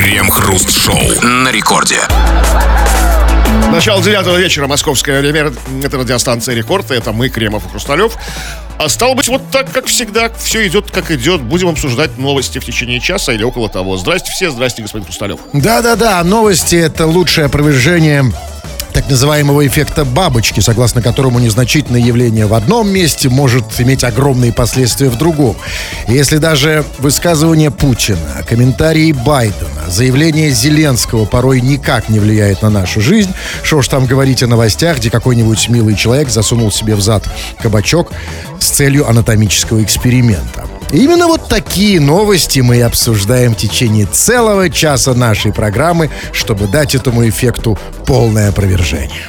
Крем-хруст-шоу на рекорде. Начало девятого вечера, московское время. Это радиостанция «Рекорд». Это мы, Кремов и Хрусталев. А стало быть, вот так, как всегда, все идет, как идет. Будем обсуждать новости в течение часа или около того. Здрасте все, здрасте, господин Хрусталев. Да-да-да, новости — это лучшее опровержение так называемого эффекта бабочки, согласно которому незначительное явление в одном месте может иметь огромные последствия в другом. Если даже высказывание Путина, комментарии Байдена, заявление Зеленского порой никак не влияет на нашу жизнь, что ж там говорить о новостях, где какой-нибудь милый человек засунул себе в зад кабачок с целью анатомического эксперимента. Именно вот такие новости мы и обсуждаем в течение целого часа нашей программы, чтобы дать этому эффекту полное опровержение.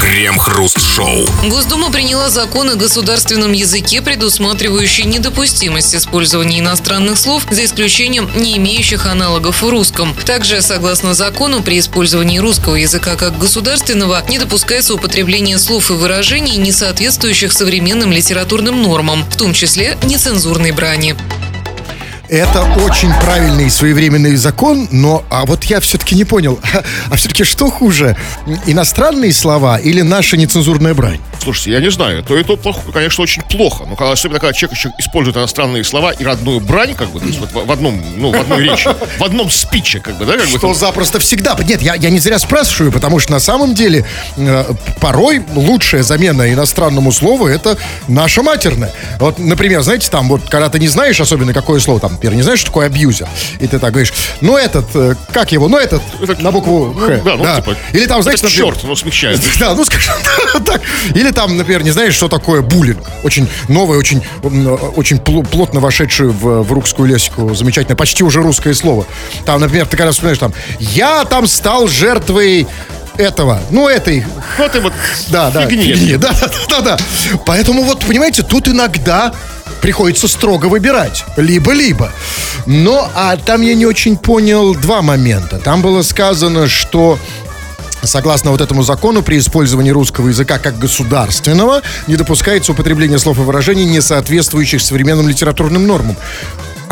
Крем-хруст-шоу. Госдума приняла закон о государственном языке, предусматривающий недопустимость использования иностранных слов, за исключением не имеющих аналогов в русском. Также, согласно закону, при использовании русского языка как государственного не допускается употребление слов и выражений, не соответствующих современным литературным нормам, в том числе нецензурной брани. Это очень правильный и своевременный закон, но а вот я все-таки не понял, а все-таки что хуже, иностранные слова или наша нецензурная брань? Слушайте, я не знаю, то и то, плохо, конечно, очень плохо. Но когда, особенно, когда человек еще использует иностранные слова и родную брань, как бы, то есть вот в, в одном, ну, в одной речи, в одном спиче, как бы, да, как бы. Что запросто всегда. Нет, я, я не зря спрашиваю, потому что на самом деле э, порой лучшая замена иностранному слову это наша матерная. Вот, например, знаете, там вот, когда ты не знаешь особенно какое слово, там, например, не знаешь, что такое абьюзер, и ты так говоришь, ну этот, э, как его, ну этот, Это- на букву ну, Х. да, ну, типа, Или там, знаете, это черт, ну, смягчает. Да, ну скажем так. Или там, например, не знаешь, что такое буллинг. Очень новое, очень, очень пл- плотно вошедшее в, в русскую лексику. Замечательное, почти уже русское слово. Там, например, ты когда вспоминаешь там, я там стал жертвой этого, ну, этой Вот и вот да, да, фигни. фигни, да, да, да, да. Поэтому вот, понимаете, тут иногда приходится строго выбирать. Либо-либо. Но, а там я не очень понял два момента. Там было сказано, что Согласно вот этому закону, при использовании русского языка как государственного не допускается употребление слов и выражений, не соответствующих современным литературным нормам.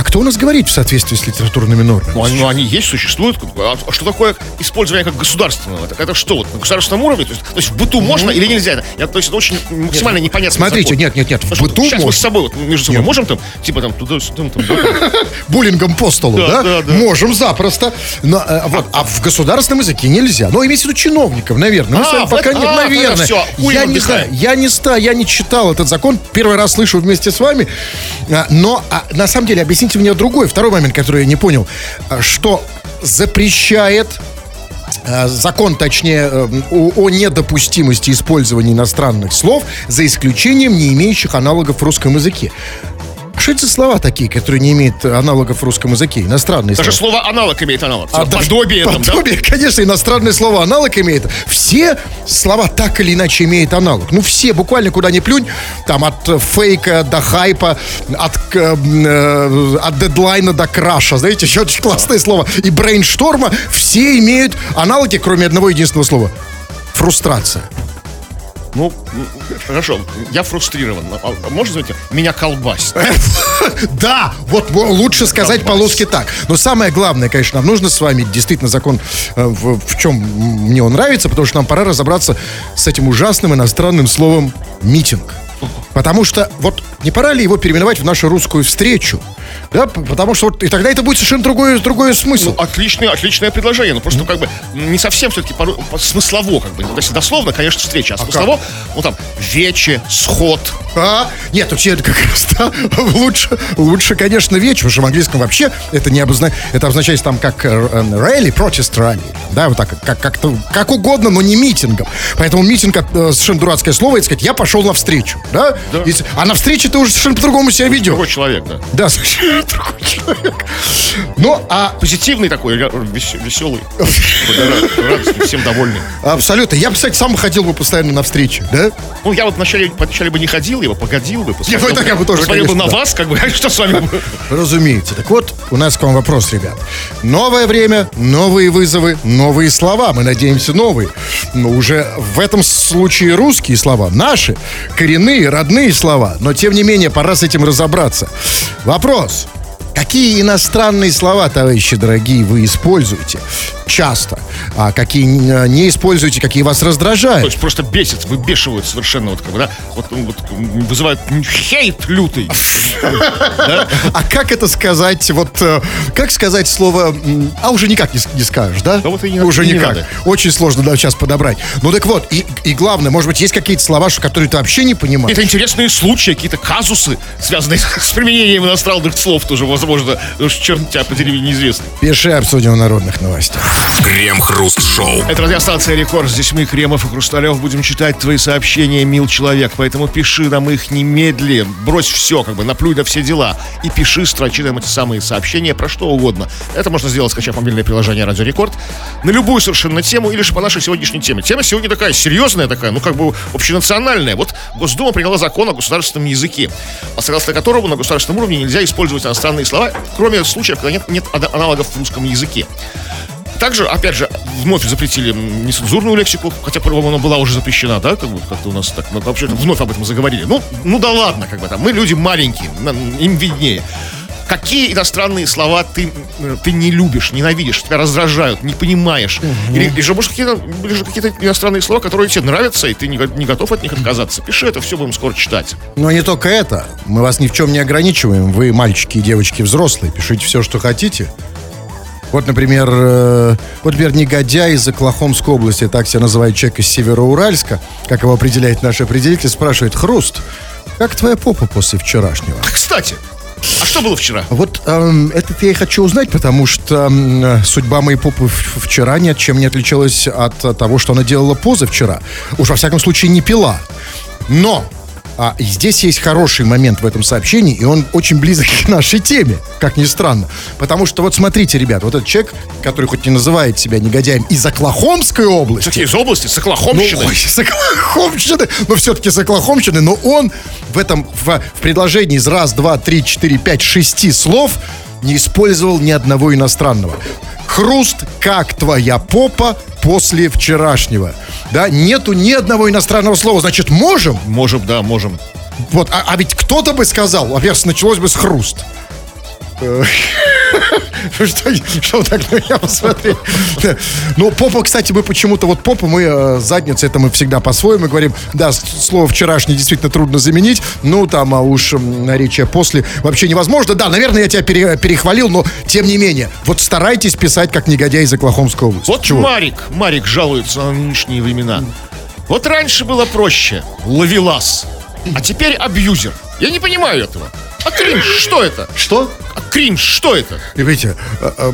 А кто у нас говорит в соответствии с литературными нормами? Ну, они, ну, они есть, существуют. А что такое использование как государственного? Это, это что, вот, на государственном уровне? То есть, то есть в быту можно или нельзя? Я- то есть это очень максимально непонятно. Смотрите, нет, нет, нет, в быту Сейчас мы с можно. собой, вот, между собой можем там, типа там, туда, там, там, там. буллингом по столу, Да, да? да. Можем запросто. Но, э, вот, а в государственном языке нельзя. Ну, имеется в виду чиновников, наверное. Мы А, с вами вот пока а, наверное. тогда всё, хуй я не знаю, я не ста, я не читал этот закон. Первый раз слышу вместе с вами. А, Но а, на самом деле объясните мне другой, второй момент, который я не понял, А, что запрещает э, закон, точнее, э, о, о недопустимости использования иностранных слов за исключением не имеющих аналогов в русском языке. Что это за слова такие, которые не имеют аналогов в русском языке? Иностранные Даже слова. слово аналог имеет аналог. А, да, подобие там, да? подобие, конечно, иностранное слово аналог имеет. Все слова так или иначе имеют аналог. Ну, все, буквально куда ни плюнь, там от фейка до хайпа, от, э, от дедлайна до краша, знаете, еще очень классное слово. И брейншторма, все имеют аналоги, кроме одного единственного слова. Фрустрация. Ну, хорошо, я фрустрирован. А, а можно, знаете, меня колбасит? Да, вот во- лучше сказать полоски так. Но самое главное, конечно, нам нужно с вами действительно закон, э, в чем мне он нравится, потому что нам пора разобраться с этим ужасным иностранным словом митинг. Потому что вот не пора ли его переименовать в нашу русскую встречу? Да, потому что вот и тогда это будет совершенно другой, другой смысл. Ну, отличное, отличное предложение. Ну, просто как бы не совсем все-таки смыслово, как бы. То есть дословно, конечно, встреча, а смыслово, ну там, вече, сход. А? Нет, тут как раз да, лучше, лучше, конечно, вечер, потому что в английском вообще это не обозна... это обозначается там как ралли, протест ралли, да, вот так, как, как, как угодно, но не митингом. Поэтому митинг э, совершенно дурацкое слово, это сказать, я пошел навстречу, да? Да. Если- а на встрече ты уже совершенно по-другому себя ведешь. Другой человек, да. Да, совершенно другой человек. Ну, а Позитивный такой, вес- веселый. Радостный, всем довольный. абсолютно, я бы, кстати, сам ходил бы постоянно на встречи, да? Ну, я вот вначале, вначале бы не ходил, я бы погодил бы. ну, это я бы тоже, посмотрел бы на вас, как бы, а что с вами бы- Разумеется. Так вот, у нас к вам вопрос, ребят. Новое время, новые вызовы, новые слова. Мы надеемся, новые. Но уже в этом случае русские слова. Наши, коренные, родные слова. Но, тем не менее, пора с этим разобраться. Вопрос. Какие иностранные слова, товарищи дорогие, вы используете часто, а какие не не используете, какие вас То раздражают? есть просто бесит, выбешивают совершенно вот как бы, да, вот, ну, вот вызывают хейт лютый. А как это сказать, вот, э, как сказать слово, а уже никак не, скажешь, да? Уже никак. Очень сложно сейчас подобрать. Ну так вот, и, главное, может быть, есть какие-то слова, которые ты вообще не понимаешь? Это интересные случаи, какие-то казусы, связанные с применением иностранных слов тоже, возможно, уж черт тебя подери, неизвестно. Пиши, обсудим в народных новостях. Крем-хруст-шоу. Это радиостанция Рекорд. Здесь мы, Кремов и Хрусталев, будем читать твои сообщения, мил человек. Поэтому пиши нам их немедли. Брось все, как бы, наплюй на все дела. И пиши, строчи нам эти самые сообщения про что угодно. Это можно сделать, скачав мобильное приложение Радио Рекорд. На любую совершенно тему или же по нашей сегодняшней теме. Тема сегодня такая серьезная такая, ну как бы общенациональная. Вот Госдума приняла закон о государственном языке, согласно которому на государственном уровне нельзя использовать иностранные слова, кроме случаев, когда нет, нет ана- аналогов в русском языке. Также, опять же, вновь запретили нецензурную лексику, хотя, по-моему, она была уже запрещена, да, как бы как-то у нас так, ну, вообще вновь об этом заговорили. Ну, ну да ладно, как бы там, мы люди маленькие, им виднее. Какие иностранные слова ты, ты не любишь, ненавидишь, тебя раздражают, не понимаешь? Или, или же, может, какие-то, или же какие-то иностранные слова, которые тебе нравятся, и ты не, не готов от них отказаться? Пиши это, все будем скоро читать. Но не только это. Мы вас ни в чем не ограничиваем. Вы, мальчики и девочки взрослые, пишите все, что хотите. Вот, например, э, вот, например, негодяй из Оклахомской области, так себя называет человек из Североуральска, как его определяет наш определитель, спрашивает, Хруст, как твоя попа после вчерашнего? Кстати, а что было вчера? Вот эм, это я и хочу узнать, потому что э, судьба моей попы вчера ни от чем не отличалась от э, того, что она делала позавчера. Уж во всяком случае не пила. Но а, и здесь есть хороший момент в этом сообщении, и он очень близок к нашей теме, как ни странно. Потому что вот смотрите, ребят, вот этот человек, который хоть не называет себя негодяем из Оклахомской области, Какие из области? С ну, Оклахомщины? ой, с Оклахомщины, но все-таки с Оклахомщины, но он в этом, в, в предложении из раз, два, три, четыре, пять, шести слов не использовал ни одного иностранного. Хруст, как твоя попа после вчерашнего. Да, нету ни одного иностранного слова. Значит, можем? Можем, да, можем. Вот, а, а ведь кто-то бы сказал, во-первых, началось бы с хруст. Что, что так на меня посмотрели? Да. Ну, попа, кстати, мы почему-то, вот попа, мы, э, задница, это мы всегда по-своему говорим. Да, слово вчерашний действительно трудно заменить. Ну, там, а уж наречие после вообще невозможно. Да, наверное, я тебя пере- перехвалил, но тем не менее. Вот старайтесь писать как негодяй из Оклахомской области. Вот Чего? Марик, Марик жалуется на нынешние времена. Вот раньше было проще. Ловелас. А теперь абьюзер. Я не понимаю этого. А кринж, что это? Что? А кринж, что это? И видите, э, э,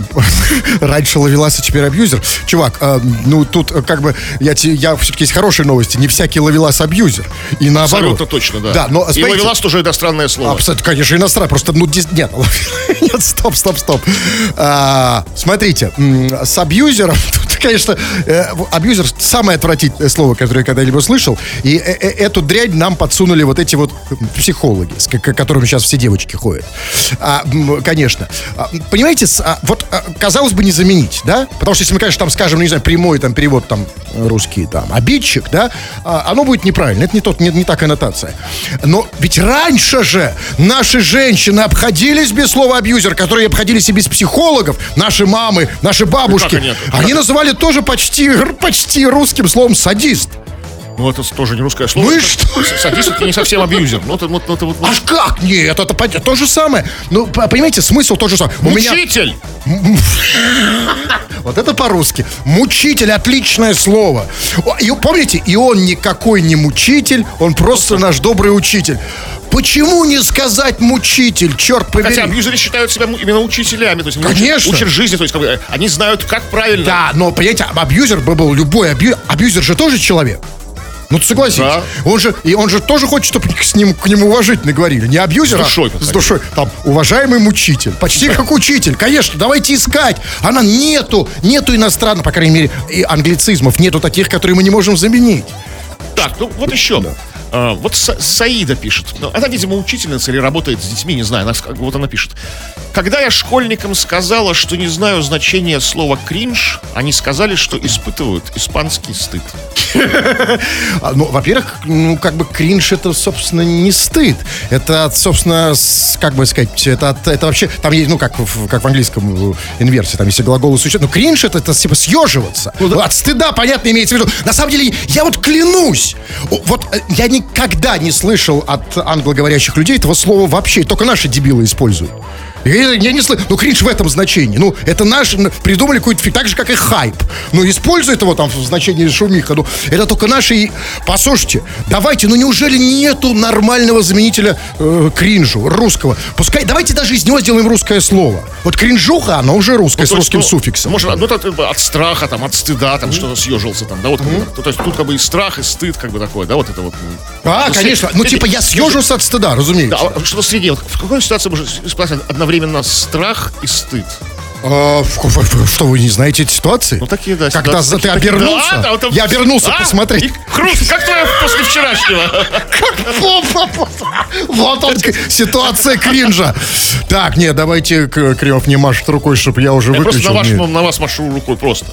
раньше ловелас, а теперь абьюзер. Чувак, э, ну тут как бы, я, я все-таки есть хорошие новости. Не всякий ловелас абьюзер. И наоборот. Абсолютно точно, да. Да, но И смотрите, ловелас тоже иностранное слово. Абсолютно, конечно, иностранный. Просто, ну, нет, нет, стоп, стоп, стоп. А, смотрите, с абьюзером, тут, конечно, э, абьюзер самое отвратительное слово, которое я когда-либо слышал. И э, э, эту дрянь нам подсунули вот эти вот психологи, с которыми сейчас все девочки ходят. А, конечно. А, понимаете, с- а, вот, а, казалось бы, не заменить, да? Потому что если мы, конечно, там скажем, ну, не знаю, прямой там перевод там русский, там, обидчик, да, а, оно будет неправильно. Это не тот, не, не та коннотация. Но ведь раньше же наши женщины обходились без слова абьюзер, которые обходились и без психологов. Наши мамы, наши бабушки. Они- Они называли тоже почти, почти русским словом садист. Ну, это тоже не русское слово. Ну и Это- что? Садист это не совсем абьюзер. Ну, это, вот- это вот... Аж как? Нет, это пон- то же самое. Ну, понимаете, смысл тот же самый. У меня... Мучитель! Вот это по-русски. Мучитель, отличное слово. И помните, и он никакой не мучитель, он просто наш добрый учитель. Почему не сказать мучитель, черт побери? Хотя абьюзеры считают себя именно учителями. То есть Конечно. Учат, учат жизни. То есть как бы, э, они знают, как правильно. Да, но, понимаете, абьюзер бы был любой абью... Абьюзер же тоже человек. Ну, ты согласись. Да. Он же, и он же тоже хочет, чтобы с ним, к нему уважительно говорили. Не абьюзер, С душой а с душой. Там, уважаемый мучитель. Почти как учитель. Конечно, давайте искать. Она нету, нету иностранных, по крайней мере, и англицизмов. Нету таких, которые мы не можем заменить. Так, ну вот еще. А, вот Са- Саида пишет. Ну, Она, видимо, учительница или работает с детьми, не знаю. Она, вот она пишет. Когда я школьникам сказала, что не знаю значения слова кринж, они сказали, что испытывают испанский стыд. А, Ну, во-первых, ну, как бы кринж это, собственно, не стыд. Это, собственно, как бы сказать, это, это вообще, там есть, ну, как в, как в английском э, инверсе, там, если глаголы существуют. Ну, кринж это, это типа съеживаться. От стыда, понятно, имеется в виду. На самом деле, я вот клянусь, вот э, я никогда не слышал от англоговорящих людей этого слова вообще. Только наши дебилы используют. Я, я не слышу. Ну, кринж в этом значении. Ну, это наш... Придумали какой-то так же, как и хайп. Ну, используют его там в значении шумиха. Ну, это только наши... Послушайте, давайте, ну, неужели нету нормального заменителя э, кринжу, русского? Пускай, давайте даже из него сделаем русское слово. Вот кринжуха, оно уже русское, с То есть, русским ну, суффиксом. Может, ну, это, от страха, там, от стыда, там, что-то съежился, там, да, вот. как бы, То есть тут как бы и страх, и стыд, как бы такое, да, вот это вот. ну, А, ну, конечно. Ну, типа, я съежился от стыда, разумеется. Да, а что среди, вот в какой ситуации может испытать одновременно страх и стыд? А, что, вы не знаете эти ситуации? Ну, такие, да. Когда ситуации, ты такие- обернулся? Да, там- Я обернулся А? посмотреть. И Хруст, как твоя после вчерашнего? Вот он, ситуация кринжа. Так, нет, давайте, Кремов не машет рукой, чтобы я уже Я просто выключил. на, ваш, Нет. на вас машу рукой просто.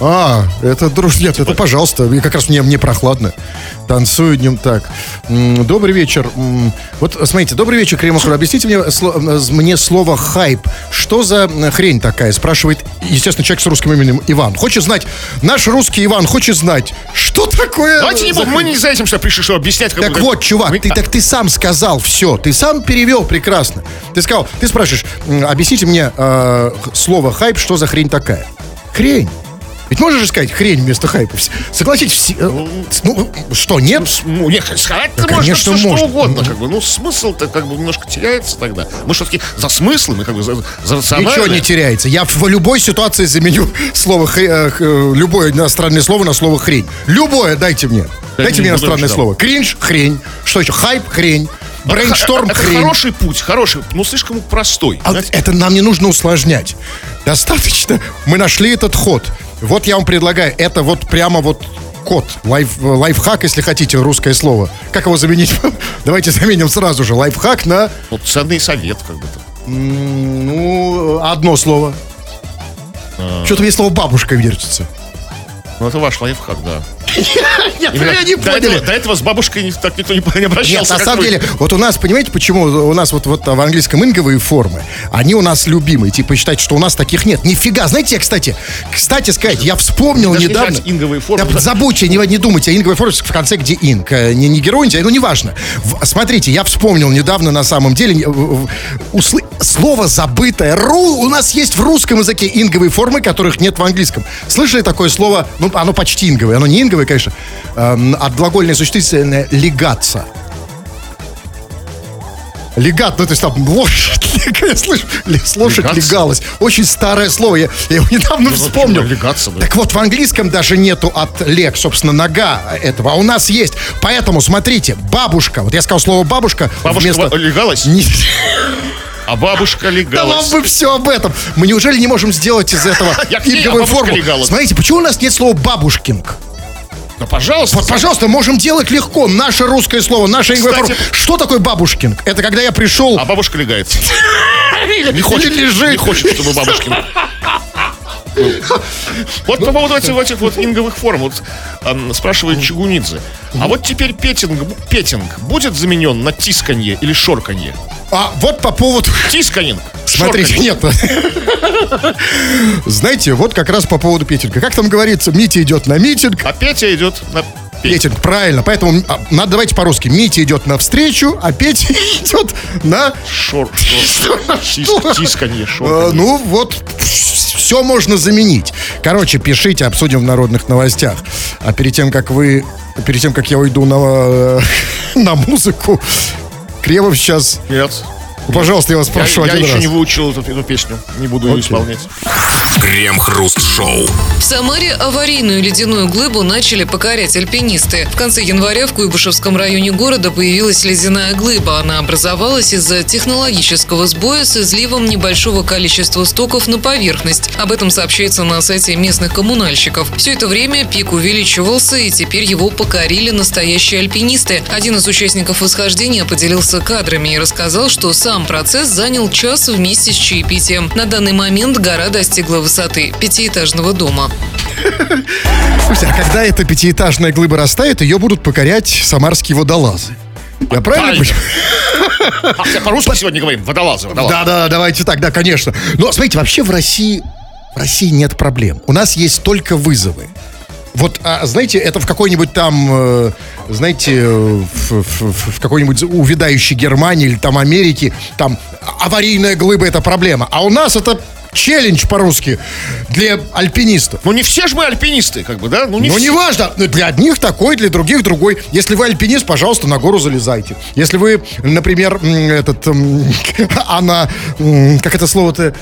А, это, друж... Нет, это, пожалуйста, и как раз мне, мне прохладно. Танцую днем так. Добрый вечер. Вот, смотрите, добрый вечер, Кремов. Объясните мне, сло- мне слово «хайп». Что за хрень такая? Спрашивает, естественно, человек с русским именем Иван. Хочет знать, наш русский Иван хочет знать, что такое... Давайте не будем, мы не за этим что пришли, что объяснять. как Так вот, чувак, Мы- ты, так ты сам сказал все, ты сам перевел прекрасно. Ты сказал, ты спрашиваешь, объясните мне э, слово хайп, что за хрень такая? Хрень. Ведь можешь же сказать хрень вместо хайпа. Согласитесь, все, э, ну, что, нет? Ну, нет, сказать Да, можно конечно, все, можно. что угодно, как бы. Ну, смысл-то как бы немножко теряется тогда. Мы все-таки за смыслы, мы как бы за, за. Ничего не теряется. Я в любой ситуации заменю слово хре- э, э, любое иностранное слово на слово хрень. Любое дайте мне. Да Дайте не мне иностранное слово. Кринж, хрень. Что еще? Хайп, хрень. Брейншторм, это, это хрень. хороший путь, хороший, но слишком простой. А знаете. это нам не нужно усложнять. Достаточно. Мы нашли этот ход. Вот я вам предлагаю. Это вот прямо вот код. Лайф, лайфхак, если хотите, русское слово. Как его заменить? Давайте заменим сразу же. Лайфхак на, Вот ценный совет, как бы. м, ну, одно слово. Что-то мне слово бабушка вертится. Ну, это ваш лайфхак, да. Нет, вы не поняли. до этого с бабушкой так никто не, обращался. Нет, на самом деле, вот у нас, понимаете, почему у нас вот, в английском инговые формы, они у нас любимые. Типа считать, что у нас таких нет. Нифига. Знаете, я, кстати, кстати сказать, я вспомнил недавно... инговые формы. Забудьте, не, не думайте, инговая форма в конце, где инк. Э, Не, не герой, ну неважно. Смотрите, я вспомнил недавно на самом деле слово забытое. Ру, у нас есть в русском языке инговые формы, которых нет в английском. Слышали такое слово? Ну, оно почти инговое. Оно не инговое, конечно. Эм, от глагольное существительное легаться. Легат, ну то есть там лошадь, ли- лошадь Легаться? легалась. Очень старое слово, я, я его недавно Ну, вспомнил. легаться, да? Так вот, в английском даже нету от лег, собственно, нога этого, а у нас есть. Поэтому, смотрите, бабушка, вот я сказал слово бабушка, Бабушка вместо... легалась? Не- А бабушка Да вам легалась. бы все об этом. Мы неужели не можем сделать из этого а бабушка форму? легалась. Смотрите, почему у нас нет слова бабушкинг? Да, пожалуйста. Вот, пожалуйста, можем делать легко. Наше русское слово, инговая Кстати- форма. Что такое бабушкинг? Это когда я пришел... А бабушка легается. или, Не хочет, не хочет, чтобы бабушкин. Вот по поводу этих, этих вот инговых форм, вот эм, спрашивает Чугунидзе. А вот теперь петинг, петинг будет заменен на тисканье или шорканье? А вот по поводу... Тисканинг. Смотрите, нет. Знаете, вот как раз по поводу петинга. Как там говорится, Митя идет на митинг, А Петя идет на петинг. Правильно. Поэтому а, надо давайте по-русски. Митя идет навстречу, а Петя идет на... Шор, шор, тис- Что? тисканье, Э, шорканье. ну вот, все можно заменить. Короче, пишите, обсудим в народных новостях. А перед тем, как вы... Перед тем, как я уйду на, на музыку, Кремов сейчас... Нет. Пожалуйста, я вас Я, прошу я один еще раз. не выучил эту, эту песню. Не буду ее Окей. исполнять. Крем-хруст-шоу. В Самаре аварийную ледяную глыбу начали покорять альпинисты. В конце января в Куйбышевском районе города появилась ледяная глыба. Она образовалась из-за технологического сбоя с изливом небольшого количества стоков на поверхность. Об этом сообщается на сайте местных коммунальщиков. Все это время пик увеличивался, и теперь его покорили настоящие альпинисты. Один из участников восхождения поделился кадрами и рассказал, что сам процесс занял час вместе с чаепитием. На данный момент гора достигла высоты пятиэтажного дома. Слушайте, а когда эта пятиэтажная глыба растает, ее будут покорять самарские водолазы. Я правильно понимаю? А, по-русски сегодня говорим. Водолазы, водолазы. Да, да, давайте так, да, конечно. Но смотрите, вообще в России, в России нет проблем. У нас есть только вызовы. Вот, а, знаете, это в какой-нибудь там, э, знаете, в, в- в- какой-нибудь увядающей Германии или там Америке, там аварийная глыба это проблема. А у нас это челлендж по-русски для альпинистов. Ну не все же мы альпинисты, как бы, да? Ну не Но все. не важно, для одних такой, для других другой. Если вы альпинист, пожалуйста, на гору залезайте. Если вы, например, этот, она, как это слово-то,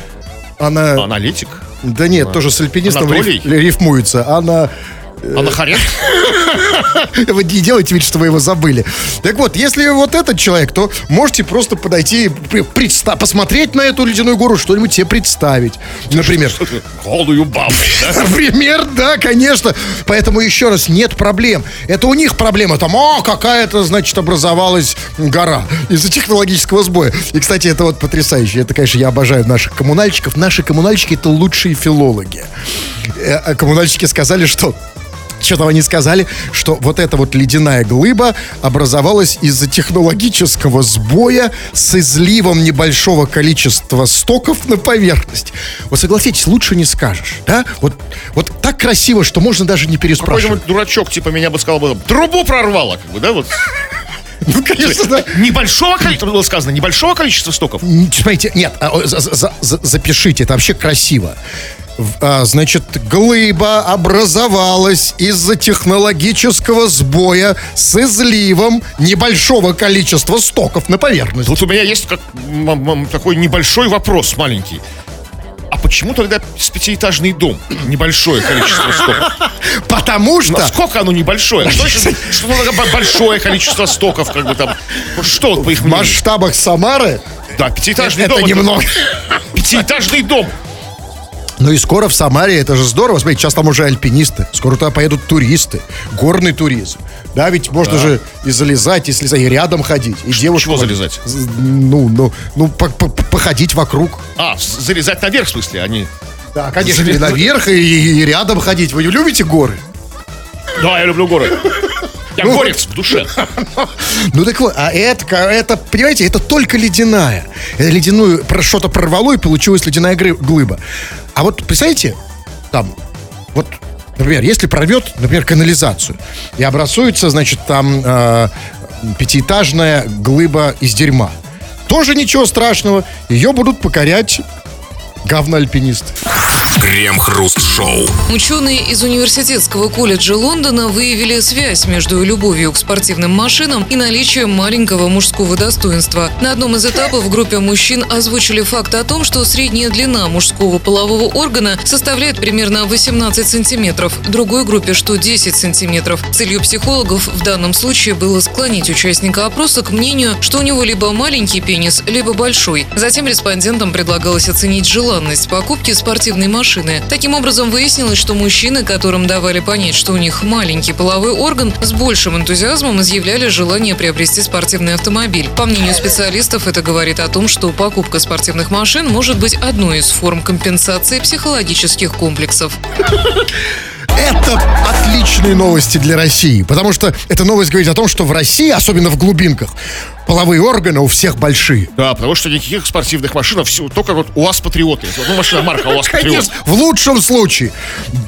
она, Аналитик. да нет, тоже с альпинистом Анатолий? риф- рифмуется. Она, Анахарет. вы не делайте вид, что вы его забыли. Так вот, если вот этот человек, то можете просто подойти, и пр- предста- посмотреть на эту ледяную гору, что-нибудь себе представить. Например, Голую бабу. Например, да, конечно. Поэтому еще раз, нет проблем. Это у них проблема. Там, о, какая-то, значит, образовалась гора из-за технологического сбоя. И, кстати, это вот потрясающе. Это, конечно, я обожаю наших коммунальщиков. Наши коммунальщики это лучшие филологи. Э, а Коммунальщики сказали, что что там они сказали, что вот эта вот ледяная глыба образовалась из-за технологического сбоя с изливом небольшого количества стоков на поверхность. Вот согласитесь, лучше не скажешь, да? Вот, вот так красиво, что можно даже не переспрашивать. Какой-нибудь дурачок, типа, меня бы сказал бы, трубу прорвало, как бы, да, вот. Ну, конечно, да. Небольшого количества, было сказано, небольшого количества стоков. Смотрите, нет, а, запишите, это вообще красиво. А, значит, глыба образовалась из-за технологического сбоя с изливом небольшого количества стоков на поверхность. Тут у меня есть как, такой небольшой вопрос маленький. А почему тогда с пятиэтажный дом? Небольшое количество стоков. Потому что... Насколько оно небольшое? Что, значит, что такое бо- большое количество стоков, как бы там? Что, по их В мнению? масштабах Самары Да, пятиэтажный это дом. немного. Пятиэтажный дом. Ну и скоро в Самаре, это же здорово. Смотрите, сейчас там уже альпинисты. Скоро туда поедут туристы. Горный туризм. Да, ведь можно же и залезать, и слезать, и рядом ходить. И девушку... чего залезать? Ну, ну, ну, по- по- походить вокруг. А, залезать наверх, в смысле, они... Да, конечно, и наверх, и, и рядом ходить. Вы любите горы? Да, я люблю горы. Я горец в душе. Ну так вот, а это, это, понимаете, это только ледяная. Ледяную что-то прорвало, и получилась ледяная глыба. А вот, представляете, там, вот, например, если прорвет, например, канализацию, и образуется, значит, там э, пятиэтажная глыба из дерьма. Тоже ничего страшного, ее будут покорять говноальпинисты. Крем-хруст-шоу. Ученые из Университетского колледжа Лондона выявили связь между любовью к спортивным машинам и наличием маленького мужского достоинства. На одном из этапов в группе мужчин озвучили факт о том, что средняя длина мужского полового органа составляет примерно 18 сантиметров, другой группе, что 10 сантиметров. Целью психологов в данном случае было склонить участника опроса к мнению, что у него либо маленький пенис, либо большой. Затем респондентам предлагалось оценить желанность покупки спортивной машины. Таким образом, выяснилось, что мужчины, которым давали понять, что у них маленький половой орган, с большим энтузиазмом изъявляли желание приобрести спортивный автомобиль. По мнению специалистов, это говорит о том, что покупка спортивных машин может быть одной из форм компенсации психологических комплексов. Это отличные новости для России, потому что эта новость говорит о том, что в России, особенно в глубинках, половые органы у всех большие. Да, потому что никаких спортивных машин, все, только вот УАЗ Патриоты. Ну, машина марка УАЗ Патриот. Конечно, в лучшем случае.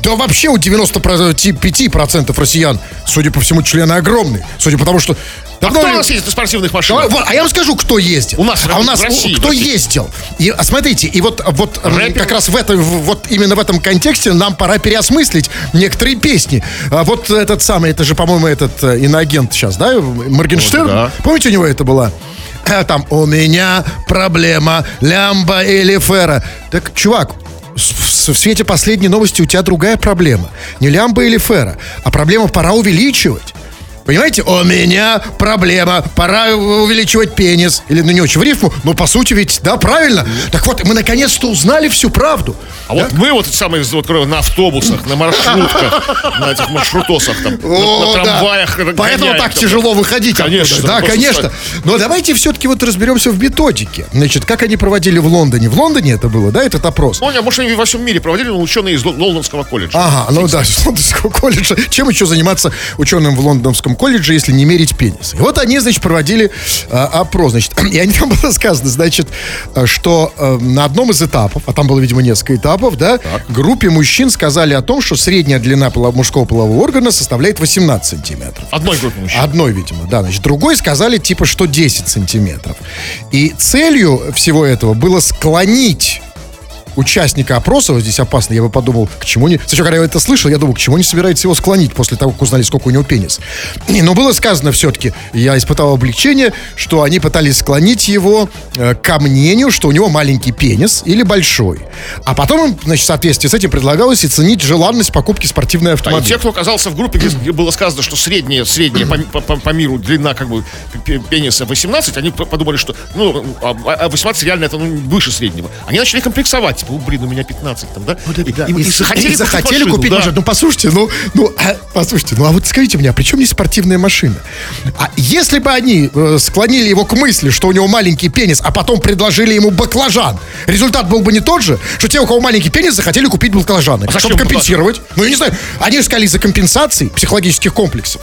Да вообще у 95% россиян, судя по всему, члены огромные. Судя по тому, что... А кто у нас ездит на спортивных машинах? а я вам скажу, кто ездил. У нас, а у нас в России, у- кто в России. ездил. И а, смотрите, и вот, вот как раз в этом, вот именно в этом контексте нам пора переосмыслить некоторые песни. А вот этот самый, это же, по-моему, этот э, иноагент сейчас, да, Моргенштерн. Вот, да. Помните, у него это была? там, у меня проблема, лямба или фера. Так, чувак, в свете последней новости у тебя другая проблема. Не лямба или фера, а проблема пора увеличивать. Понимаете, у меня проблема, пора увеличивать пенис. Или, ну, не очень в рифму, но по сути ведь, да, правильно. Так вот, мы наконец-то узнали всю правду. А вот мы вот самые вот, на автобусах, на маршрутках, на этих маршрутосах, там, на, трамваях. Поэтому так тяжело выходить. Конечно. Да, конечно. Но давайте все-таки вот разберемся в методике. Значит, как они проводили в Лондоне. В Лондоне это было, да, этот опрос? Ну, а может, они во всем мире проводили, но ученые из Лон- Лондонского колледжа. Ага, ну да, из Лондонского колледжа. Чем еще заниматься ученым в Лондонском колледже, если не мерить пенис? И вот они, значит, проводили а, опрос, значит, и они там было сказано, значит, что а, на одном из этапов, а там было, видимо, несколько этапов, да, группе мужчин сказали о том, что средняя длина поло- мужского полового органа составляет 18 сантиметров. Одной группы мужчин. Одной, видимо, да. Значит, другой сказали, типа, что 10 сантиметров. И целью всего этого было склонить участника опроса, вот здесь опасно, я бы подумал, к чему не... Сначала, когда я это слышал, я думал, к чему они собираются его склонить после того, как узнали, сколько у него пенис. И, Но было сказано все-таки, я испытал облегчение, что они пытались склонить его э, ко мнению, что у него маленький пенис или большой. А потом им, значит, в соответствии с этим предлагалось оценить желанность покупки спортивной А автомобиля. те, кто оказался в группе, где, было сказано, что средняя, средняя по, по- по- миру длина как бы пениса 18, они подумали, что ну, а- а 18 реально это ну, выше среднего. Они начали комплексовать, типа, «О, блин, у меня 15 там, да? Да, И, и- и захотели, и захотели машину, купить да. машину. Ну, послушайте, ну, ну, а, послушайте, ну, а вот скажите мне, а при чем здесь спортивная машина? А если бы они э, склонили его к мысли, что у него маленький пенис, а потом предложили ему баклажан, результат был бы не тот же, что те, у кого маленький пенис, захотели купить баклажаны. зачем чтобы компенсировать. Ну, я не знаю, они искали из-за компенсации психологических комплексов.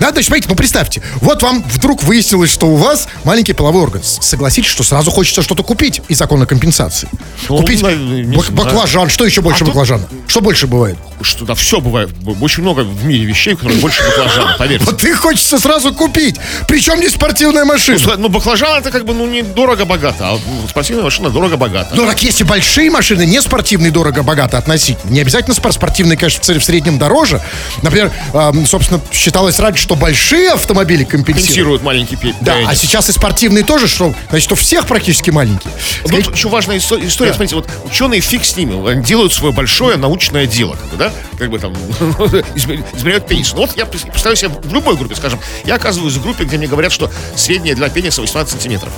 Да, значит, смотрите, ну, представьте, вот вам вдруг выяснилось, что у вас маленький половой орган. Согласитесь, что сразу хочется что-то купить из закона компенсации. Ну, купить не бак- баклажан, что еще больше А тут- баклажана? Что больше бывает? Что да, все бывает. Очень много в мире вещей, которые больше баклажана, поверьте. Вот их хочется сразу купить. Причем не спортивная машина. Ну, Ну, баклажан это как бы, ну, не дорого-богато, а спортивная машина дорого-богато. Ну, так есть и большие машины, не спортивные, дорого-богато относительно. Не обязательно спор- спортивные, конечно, в среднем дороже. Например, эм, собственно, считалось раньше, что большие автомобили компенсируют. Компенсируют маленький пе- Да, а сейчас и спортивные тоже, что, значит, у всех практически маленькие. Вот еще важная исто- история, смотрите, вот ученые фиг с ними, они делают свое большое научное дело, как бы, да, как бы там измер- измеряют пенис. Ну вот я представляю себе в любой группе, скажем, я оказываюсь в группе, где мне говорят, что средняя для пениса 18 сантиметров.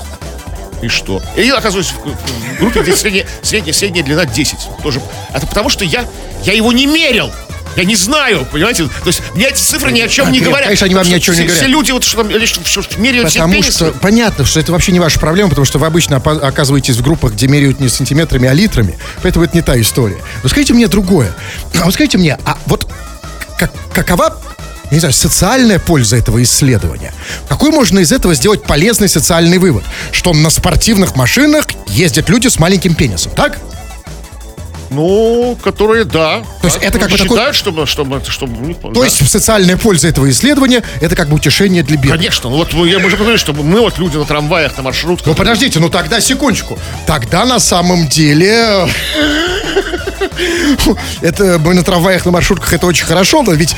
И что? И я оказываюсь в группе, где средняя, средняя, средняя длина 10. Тоже. Это потому, что я, я его не мерил. Я не знаю, понимаете? То есть мне эти цифры ни о чем не Нет, говорят. конечно, они вам ни о чем не говорят. Все люди вот что там что, меряют все Потому что понятно, что это вообще не ваша проблема, потому что вы обычно оказываетесь в группах, где меряют не сантиметрами, а литрами. Поэтому это не та история. Но скажите мне другое. А вот скажите мне, а вот как- какова я не знаю, социальная польза этого исследования. Какой можно из этого сделать полезный социальный вывод? Что на спортивных машинах ездят люди с маленьким пенисом, так? Ну, которые, да. То есть да, это как бы считают, такой- чтобы, чтобы, чтобы, у них- То да. есть социальная польза этого исследования это как бы утешение для бедных. Конечно, ну вот мы- я уже говорил, чтобы мы вот люди на трамваях, на маршрутках. Ну подождите, ну тогда секундочку. Тогда на самом деле... Это мы на трамваях, на маршрутках, это очень хорошо, но ведь...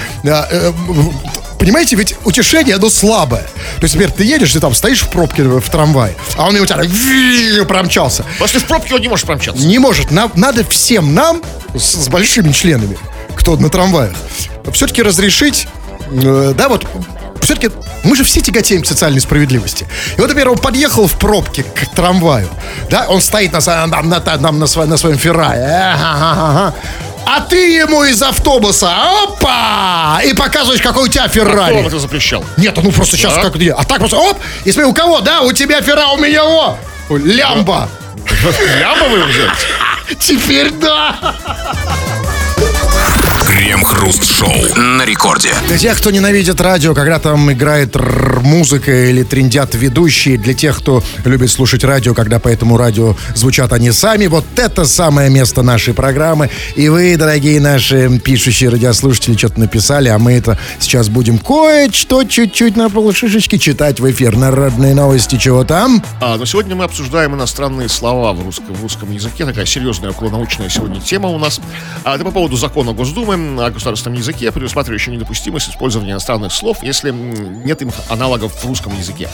Понимаете, ведь утешение, оно слабое. То есть, например, ты едешь, ты там стоишь в пробке в трамвае, а он у тебя так промчался. После в пробке он не может промчаться. Не может. Нам, надо всем нам с, с большими членами, кто на трамваях, все-таки разрешить, э, да, вот все-таки мы же все тяготеем к социальной справедливости. И вот, например, он подъехал в пробке к трамваю, да, он стоит на, на, на, на, на, на своем ага-га-га-га. А ты ему из автобуса, опа, и показываешь, какой у тебя Кто вам Феррари. это запрещал? Нет, ну просто сейчас Так. как где. А так просто, оп, и смотри, у кого, да, у тебя Феррари, у меня, о, лямба. Прямо вы взяли? Теперь да. Крем-хруст-шоу на рекорде. Для тех, кто ненавидит радио, когда там играет р- музыка или трендят ведущие, для тех, кто любит слушать радио, когда по этому радио звучат они сами, вот это самое место нашей программы. И вы, дорогие наши пишущие радиослушатели, что-то написали, а мы это сейчас будем кое-что чуть-чуть на полшишечки читать в эфир. Народные новости, чего там? А, но сегодня мы обсуждаем иностранные слова в русском, в русском языке. Такая серьезная, околонаучная сегодня тема у нас. А, это по поводу закона Госдумы о государственном языке. Языке, предусматривающий недопустимость использования иностранных слов, если нет им аналогов в русском языке.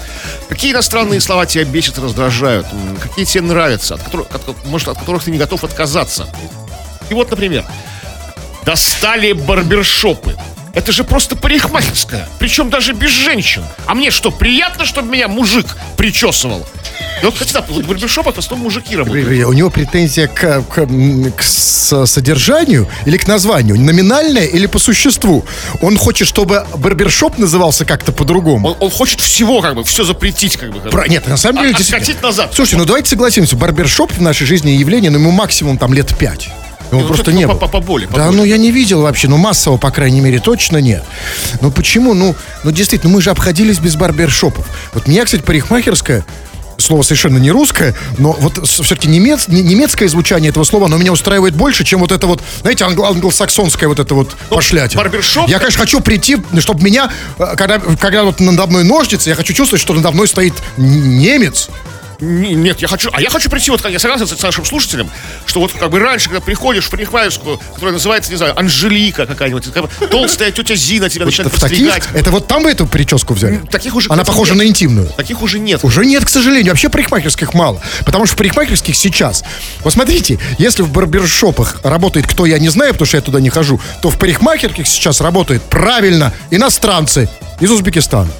Какие иностранные слова тебя бесят раздражают? Какие тебе нравятся? От которых, от, может, от которых ты не готов отказаться? И вот, например, достали барбершопы. Это же просто парикмахерская. Причем даже без женщин. А мне что, приятно, чтобы меня мужик причесывал? Ну, хотя, да, в барбершопах в основном мужики работают. У него претензия к, к, к содержанию или к названию? Номинальная или по существу? Он хочет, чтобы барбершоп назывался как-то по-другому. Он, он хочет всего, как бы, все запретить, как бы. Про, нет, на самом деле... А, откатить назад. Слушайте, ну давайте согласимся, барбершоп в нашей жизни явление, но ему максимум там лет пять. Его ну, просто не было. Поболее, Да, ну я не видел вообще, ну массово, по крайней мере, точно нет. Ну почему? Ну, ну действительно, мы же обходились без барбершопов. Вот меня, кстати, парикмахерская слово совершенно не русское, но вот все-таки немец, немецкое звучание этого слова, оно меня устраивает больше, чем вот это вот, знаете, англ англосаксонское вот это вот ну, пошлять. Барбершоп? Я, конечно, хочу прийти, чтобы меня, э, когда, когда вот надо мной ножницы, я хочу чувствовать, что надо мной стоит немец. Нет, я хочу, а я хочу прийти, вот я согласен с нашим слушателем, что вот как бы раньше, когда приходишь в парикмахерскую, которая называется, не знаю, Анжелика какая-нибудь, толстая тетя Зина тебя начинает подстригать. Это вот там вы эту прическу взяли? Таких уже, Она похожа на интимную. Таких уже нет. Уже нет, к сожалению. Вообще парикмахерских мало. Потому что в парикмахерских сейчас, вот смотрите, если в барбершопах работает кто, я не знаю, потому что я туда не хожу, то в парикмахерских сейчас работает правильно иностранцы из Узбекистана.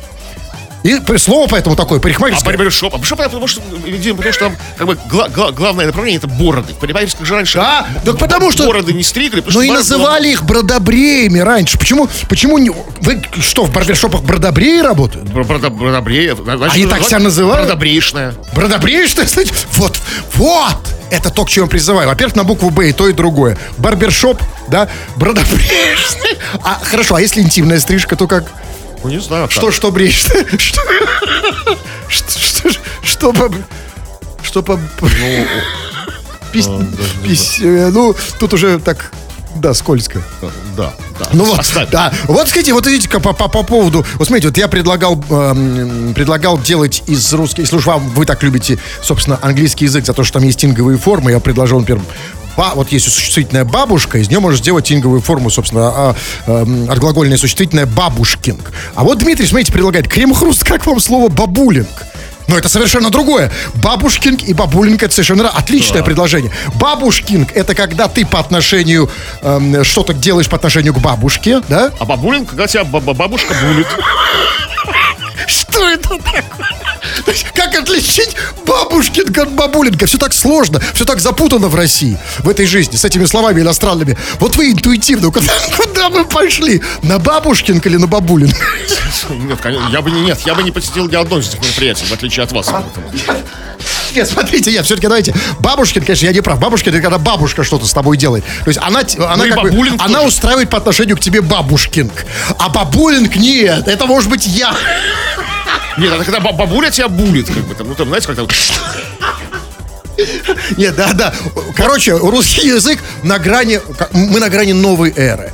И слово поэтому такое, парикмахерское. А барбершоп? А барбершоп, потому что, видимо, потому что там как бы гла- гла- главное направление это бороды. Парикмахерских же раньше а? так потому что бороды не стригли. Ну и называли их бродобреями раньше. Почему, почему не... Вы что, в барбершопах бродобреи работают? Бродобреи. Значит, Они так себя называют? Бродобреечная. Бродобреечная? Вот, вот! Это то, к чему я призываю. Во-первых, на букву Б и то, и другое. Барбершоп, да, бродобреечный. А, хорошо, а если интимная стрижка, то как? Ну, не знаю. Что, что брешь? Что? Что? Что? Что по... Что по... Ну, пись, пись, э, ну, тут уже так да, скользко. Да, да. Ну вот, Оставь. да. Вот, скажите, вот видите, по, по, по поводу... Вот смотрите, вот я предлагал, э, предлагал делать из русских... Если уж вам, вы так любите, собственно, английский язык за то, что там есть инговые формы, я предложил, например, ба, вот есть существительная бабушка, из нее можно сделать инговую форму, собственно, а, а, отглагольное существительное бабушкинг. А вот Дмитрий, смотрите, предлагает крем-хруст, как вам слово бабулинг? Но это совершенно другое. Бабушкинг и бабулинг это совершенно отличное да. предложение. Бабушкинг это когда ты по отношению эм, что-то делаешь по отношению к бабушке, да? А бабулинг, когда тебя бабушка булит. Что это такое? Как отличить бабушкинка от бабулинка? Все так сложно, все так запутано в России, в этой жизни, с этими словами иностранными. Вот вы интуитивно, куда, куда мы пошли? На бабушкинг или на бабулин? Нет, конечно, я бы не, нет, я бы не посетил ни одно из этих мероприятий, в отличие от вас. Нет, смотрите, нет, все-таки давайте. Бабушкин, конечно, я не прав. Бабушкин, это когда бабушка что-то с тобой делает. То есть она, она, ну как бы, она устраивает по отношению к тебе бабушкинг. А бабулинг нет. Это может быть я. Нет, это когда бабуля тебя булит, как бы там, ну там, знаете, как там. Нет, да, да. Короче, русский язык на грани, мы на грани новой эры.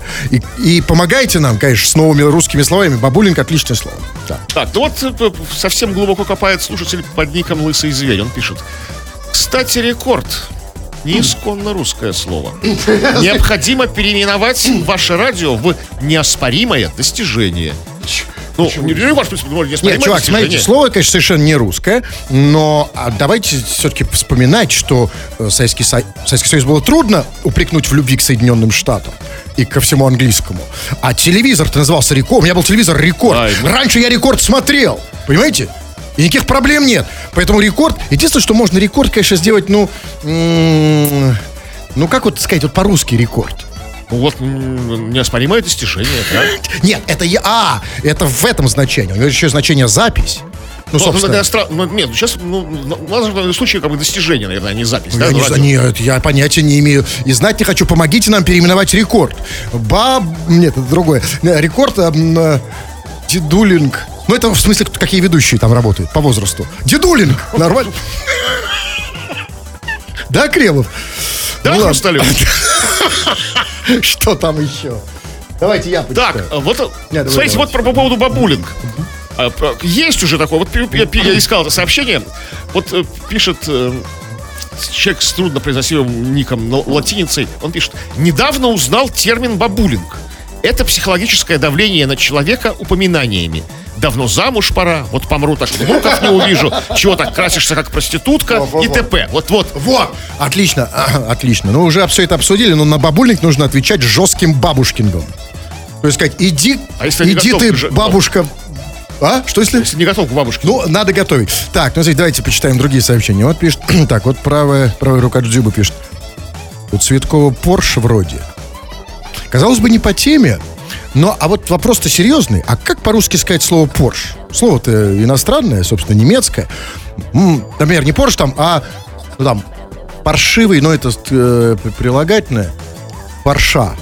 И, помогайте нам, конечно, с новыми русскими словами. Бабулинг отличное слово. Так, ну вот э, совсем глубоко копает слушатель под ником Лысый Зверь. Он пишет. Кстати, рекорд. Неисконно русское слово. Необходимо переименовать ваше радио в неоспоримое достижение. Ну, не, не ваш не Нет, чувак, смотрите, слово, конечно, совершенно не русское, но а давайте все-таки вспоминать, что э, Советский, Со... Советский Союз было трудно упрекнуть в любви к Соединенным Штатам и ко всему английскому. А телевизор-то назывался Рекорд. У меня был телевизор Рекорд. Ну... Раньше я Рекорд смотрел, понимаете? И никаких проблем нет. Поэтому рекорд... Единственное, что можно рекорд, конечно, сделать, ну... Ну, как вот сказать, вот по-русски рекорд. Ну вот неоспоримое достижение, да? Нет, это я. А, это в этом значении. У него еще значение запись. Ну, ну собственно. Ну, стра... ну, нет, сейчас, ну, у нас в случае как бы достижение, наверное, а не запись. Я да, не, нет, я понятия не имею. И знать не хочу. Помогите нам переименовать рекорд. Баб... Нет, это другое. Рекорд... Э, дедулинг. Ну, это в смысле, какие ведущие там работают по возрасту. Дедулинг. Нормально. Да, Кремов? Да, ну, Хрусталев? Что там еще? Давайте я почитаю. Так, вот, Нет, смотрите, давай. вот по поводу бабулинг. А, есть уже такое, вот я, я искал это сообщение, вот э, пишет э, человек с труднопроизносимым ником латиницей, он пишет, недавно узнал термин бабулинг. Это психологическое давление на человека упоминаниями. Давно замуж пора, вот помру так внуков не увижу, чего так красишься как проститутка и т.п. Вот-вот. Вот, отлично, отлично. Ну, уже все это обсудили, но на бабульник нужно отвечать жестким бабушкингом. То есть сказать, иди, А иди готов ты, же- бабушка... А? Что если... Если не готов к бабушке. Ну, надо готовить. Так, ну, смотрите, давайте почитаем другие сообщения. Вот пишет, так, вот правая, правая рука Дзюба пишет. У Цветкова Порш вроде. Казалось бы, не по теме, но, а вот вопрос-то серьезный. А как по-русски сказать слово Порш? Слово-то иностранное, собственно, немецкое. Например, не Порш там, а ну, там, паршивый, но это э, прилагательное. Парша.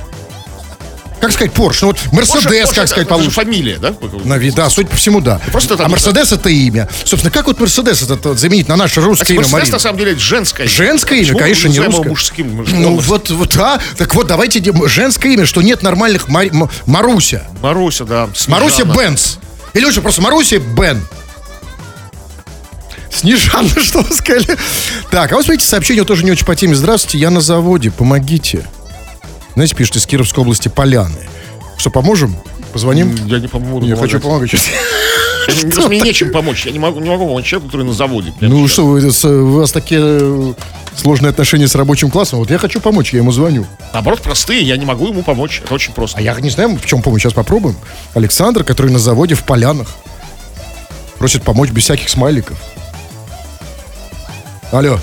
Как сказать Порш? Ну вот Мерседес, как сказать это же получше? фамилия, да? На вид, да, судя по всему, да. Просто там- а Мерседес это имя. Собственно, как вот Мерседес это заменить на наше русское имя Мерседес, на самом деле, женское. Женское имя, Почему мы конечно, не русское. мужским. Ну вот, вот, да. Так вот, давайте женское имя, что нет нормальных Маруся. Маруся, да. Маруся Бенц. Или лучше просто Маруся Бен. Снежана, что вы сказали? Так, а вот смотрите, сообщение тоже не очень по теме. Здравствуйте, я на заводе, помогите. Знаете, пишет из Кировской области Поляны. Что, поможем? Позвоним? Я не помогу. Я хочу помогать. Просто мне нечем помочь. Я не могу, не могу помочь человеку, который на заводе. Ну сейчас. что, вы, с- у вас такие э, сложные отношения с рабочим классом. Вот я хочу помочь, я ему звоню. Наоборот, простые, я не могу ему помочь. Это очень просто. А я не знаю, в чем помощь. Сейчас попробуем. Александр, который на заводе в Полянах. Просит помочь без всяких смайликов. Алло.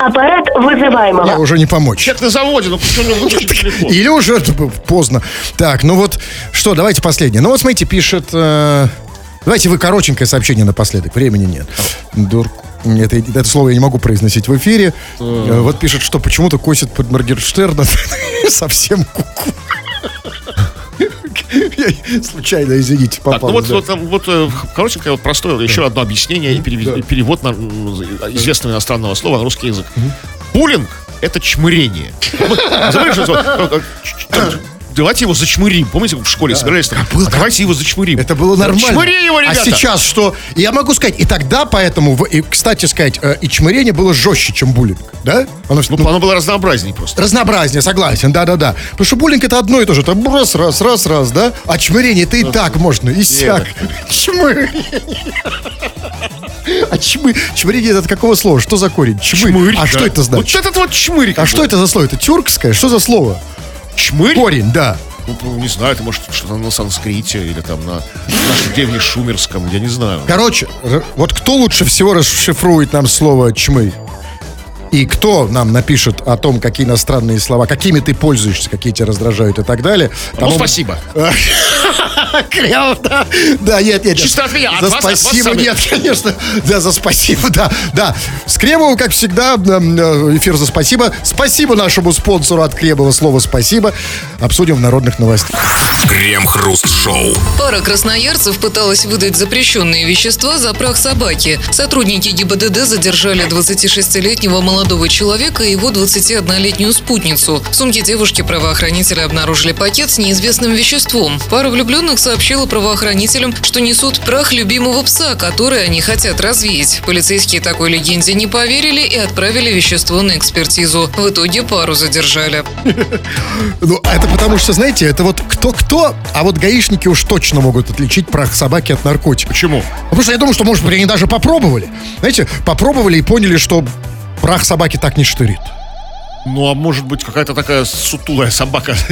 Аппарат вызываемого. Я уже не помочь. Человек на заводе, ну почему выключил телефон? Или уже поздно. Так, ну вот, что, давайте последнее. Ну вот, смотрите, пишет... э, давайте вы коротенькое сообщение напоследок. Времени нет. Дур... Это, это слово я не могу произносить в эфире. Э, Вот пишет, что почему-то косит под Моргенштерна совсем куку. Я Случайно, извините, Так, попал. ну вот, да. вот, там, вот э, коротенькое, вот простое, еще одно объяснение и перевед- Да. перевод на известного иностранного слова на русский язык. Буллинг — это чмырение. Знаешь, Давайте его зачмырим. Помните, в школе собирались там? «А Давайте его зачмырим. Это было нормально. Чмыри его, ребята! А сейчас что? Я могу сказать, и тогда поэтому, и, кстати сказать, э, и чмырение было жестче, чем буллинг, да? Оно, Ну, оно было разнообразнее просто. Разнообразнее, согласен, да-да-да. Потому что буллинг это одно и то же. Там раз, раз, раз, раз, да? А чмырение это и так можно, и сяк. Чмырение. А чмы... чмырение это от какого слова? Что за корень? Чмырь. Чмырь, а да. что это значит? Вот этот вот чмырь. А что это за слово? Это тюркское? Что за слово? Чмырь? Корень, да. Ну, ну, не знаю, это может что-то на санскрите или там на нашем древне шумерском, я не знаю. Короче, вот кто лучше всего расшифрует нам слово чмырь? И кто нам напишет о том, какие иностранные слова, какими ты пользуешься, какие тебя раздражают и так далее. Ну, тому- спасибо. Клево, да. Да, нет, нет. Чисто от меня, от За вас- от вас спасибо, нет, конечно. Да, за спасибо, да. Да. С Кремовым, как всегда, э, эфир за спасибо. Спасибо нашему спонсору от Кремова. Слово спасибо. Обсудим в народных новостях. Крем-хруст-шоу. Пара красноярцев пыталась выдать запрещенные вещества за прах собаки. Сотрудники ГИБДД задержали 26-летнего молодого человека и его 21-летнюю спутницу. В сумке девушки правоохранители обнаружили пакет с неизвестным веществом. Пара влюбленных сообщила правоохранителям, что несут прах любимого пса, который они хотят развеять. Полицейские такой легенде не поверили и отправили вещество на экспертизу. В итоге пару задержали. Ну, а это потому что, знаете, это вот кто-кто, а вот гаишники уж точно могут отличить прах собаки от наркотика. Почему? Потому что я думаю, что, может быть, они даже попробовали. Знаете, попробовали и поняли, что прах собаки так не штырит. Ну, а может быть, какая-то такая сутулая собака.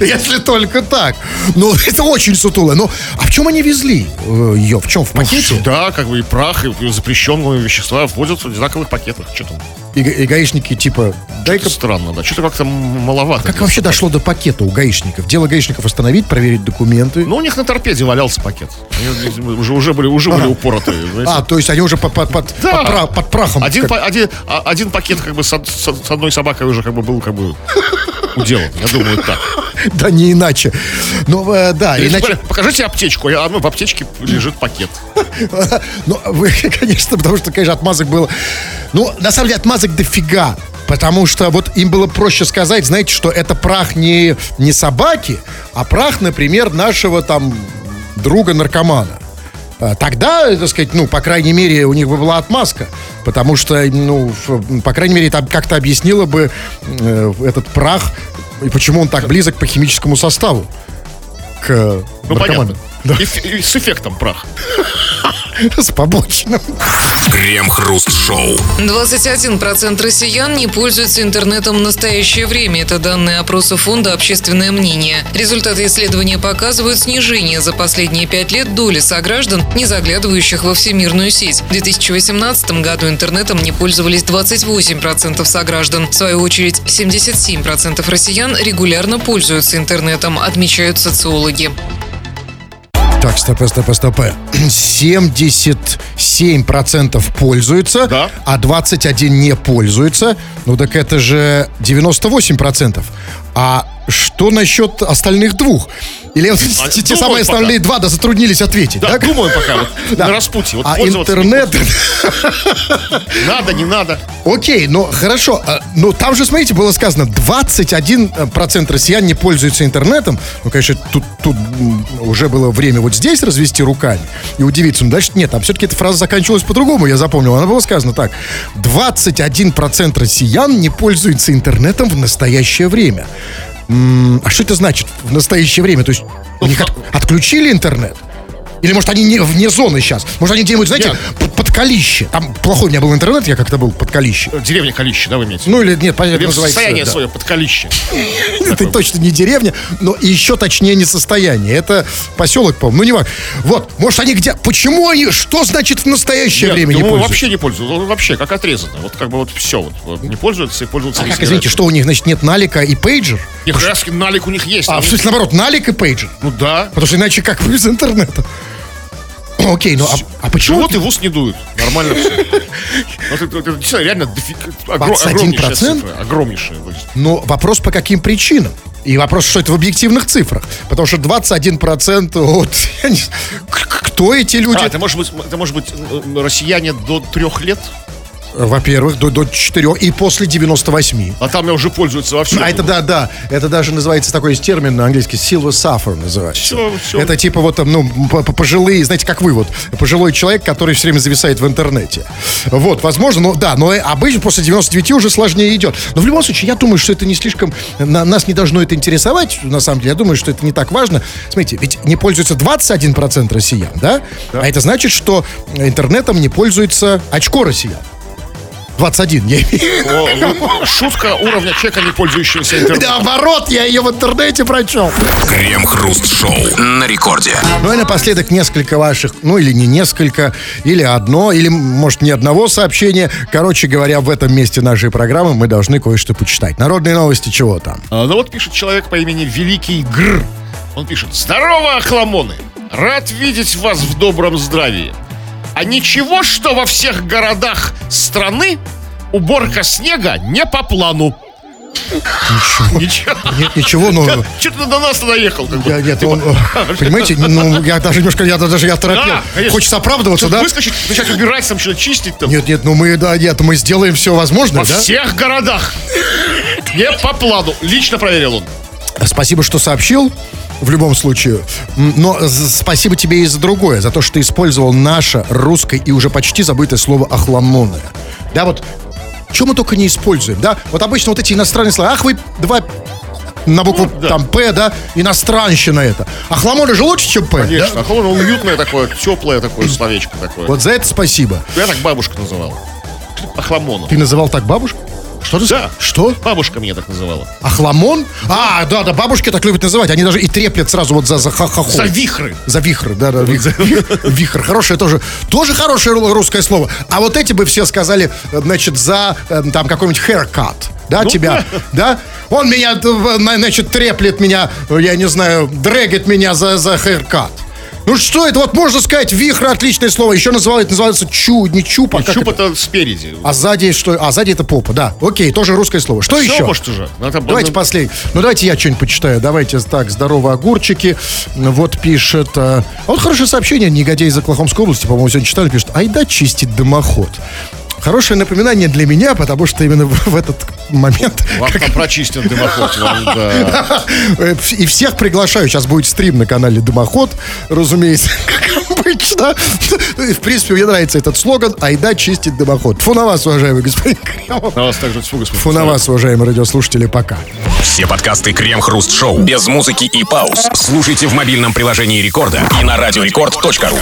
Если только так. Ну, это очень сутуло. Ну, а в чем они везли э, ее? В чем? В пакете? Да, как бы и прах, и запрещенные вещества ввозятся в одинаковых пакетах. Что там? И, и гаишники типа, дай-ка... Странно, да. Что-то как-то маловато. Как вообще дошло до пакета у гаишников? Дело гаишников остановить, проверить документы. Ну, у них на торпеде валялся пакет. Они уже, уже были, уже были упоротые. знаете. а, то есть они уже под, под, под, Да. под пра- под прахом. Один, как- па- один, а- один пакет как бы с одной собакой уже как бы был как бы уделан. Я думаю, так. Да не иначе. Ну, да, иначе... Покажите аптечку. А в аптечке лежит пакет. Ну, вы, конечно, потому что, конечно, отмазок было... Ну, на самом деле, отмазок дофига. Потому что вот им было проще сказать, знаете, что это прах не, не собаки, а прах, например, нашего там друга-наркомана. А Тогда, так сказать, ну, по крайней мере, у них бы была отмазка. Потому что, ну, по крайней мере, там как-то объяснило бы э, этот прах и почему он так близок по химическому составу к Ну, наркоманам. понятно. И, ф- и с эффектом прах. С побочным. Крем-хруст-шоу. 21% россиян не пользуются интернетом в настоящее время. Это данные опроса фонда «Общественное мнение». Результаты исследования показывают снижение за последние пять лет доли сограждан, не заглядывающих во всемирную сеть. В 2018 году интернетом не пользовались 28% сограждан. В свою очередь, 77% россиян регулярно пользуются интернетом, отмечают социологи. Так, стоп, стоп, стоп. 77% пользуются, Да. а 21 не пользуются. Ну так это же 98%. А что насчет остальных двух? Или вот А, те, самые пока. остальные два да затруднились ответить, Да, да? думаю пока, вот Да. на распутье. Вот а интернет... Надо, не надо. Окей, ну хорошо. а, Ну там же, смотрите, было сказано, 21% россиян не пользуются интернетом. Ну, конечно, тут, тут уже было время вот здесь развести руками и удивиться. Но дальше нет, там все-таки эта фраза заканчивалась по-другому, я запомнил. Она была сказана так. 21% россиян не пользуются интернетом в настоящее время. А что это значит в настоящее время? То есть у них от- отключили интернет? Или, может, они не вне зоны сейчас? Может, они где-нибудь, знаете, под, под Калище? Там плохой у меня был интернет, я как-то был под Калище. Деревня Калище, да, вы имеете? Ну, или нет, понятно, называется... состояние да. свое, под Калище. Это точно не деревня, но еще точнее не состояние. Это поселок, по-моему. Ну, не важно. Вот, может, они где... Почему они... Что значит в настоящее время не думаю, пользуются? вообще не пользуются. Ну, Вообще, как отрезано. Вот как бы вот все. Вот, не пользуются и пользуются А как, извините, что у них, значит, нет налика и пейджер? Нет, как раз налик у них есть. А, в смысле, наоборот, налик и пейджер? Ну да. Потому что иначе как без интернета? Окей, ну а, а почему... Живот и в ус не дуют. Нормально все. Вот это, реально дофиг- огро- 21%? огромнейшая цифра. Огромнейшая. Но вопрос по каким причинам? И вопрос, что это в объективных цифрах. Потому что 21% от... кто эти люди? А, это может быть, это может быть э, россияне до трех лет, Во-первых, до, до 4 и после 98. а там уже пользуются во всем. А это да, да. Это даже называется такой термин на английский silver suffer называется. Всё, всё. Это типа вот там, ну, пожилые, знаете, как вы вот, пожилой человек, который все время зависает в интернете. Вот, возможно, но да, но обычно после 99 уже сложнее идет. Но в любом случае, я думаю, что это не слишком, на- нас не должно это интересовать, на самом деле. Я думаю, что это не так важно. Смотрите, ведь не пользуется 21% россиян, да? А это значит, что интернетом не пользуется очко россиян. 21, я имею ну, шутка уровня человека, не пользующегося интернетом. Наоборот, я ее в интернете прочел. Крем-хруст-шоу на рекорде. Ну и напоследок несколько ваших, ну или не несколько, или одно, или, может, не одного сообщения. Короче говоря, в этом месте нашей программы мы должны кое-что почитать. Народные новости чего там? А, Ну вот пишет человек по имени Великий Гр. Он пишет, здорово, охламоны! Рад видеть вас в добром здравии. А ничего, что во всех городах страны уборка снега не по плану. Ничего. Ничего. Нет, ничего, ну... Что ты до нас наехал? Как? Я, нет, Типа, он, э, понимаете, ну, я даже немножко, я даже я торопил. Да. Хочется оправдываться, что-то да? Выскочить, начать убирать, там что-то чистить там. Нет, нет, ну мы, да, нет, мы сделаем все возможное, Во да? всех городах. Не по плану. Лично проверил он. Спасибо, что сообщил. В любом случае. Но спасибо тебе и за другое, за то, что ты использовал наше русское и уже почти забытое слово «охламонное». Да, вот, что мы только не используем, да? Вот обычно вот эти иностранные слова, ах, вы два на букву Ну, да. там П, да, иностранщина это. Охламоны же лучше, чем П, да? Конечно. А он уютное такое, теплое такое словечко такое. Вот за это спасибо. Я так бабушка называл. Охламону. Ты называл так бабушку? Что ты Да. Что? Бабушка меня так называла. Охламон? А, да, да, бабушки так любят называть. Они даже и треплят сразу вот за, за ха-ха-хо. За вихры. За вихры, да, да, вихр. Вихр, хорошее тоже, тоже хорошее ру- русское слово. А вот эти бы все сказали, значит, за э, там какой-нибудь haircut, да, Ну, тебя, да? Он меня, э, на- значит, треплет меня, э, я не знаю, дрэгет меня за, за haircut. Ну что это, вот можно сказать, вихры отличное слово. Еще называют, называется чу, не чупа. Как чуб это? это спереди. А сзади что? А сзади это попа, да. Окей, тоже русское слово. Что Всё, еще? может, уже. Ну, это- Давайте ну, последний. Ну, давайте я что-нибудь почитаю. Давайте так, здорово, огурчики. Вот пишет... э, а вот хорошее сообщение. Негодяй из Оклахомской области, по-моему, сегодня читали, пишет. Айда чистить дымоход. Хорошее напоминание для меня, потому что именно в, этот момент... Вам там прочистен дымоход. да. И всех приглашаю. Сейчас будет стрим на канале Дымоход, разумеется. обычно. Ну и, В принципе, мне нравится этот слоган «Айда чистит дымоход». Фу на вас, уважаемый господин Кремов. На вас также тьфу, господин Фу на вас, уважаемые радиослушатели, пока. Все подкасты Крем-Хруст Шоу без музыки и пауз. Слушайте в мобильном приложении Рекорда и на радиорекорд.ру.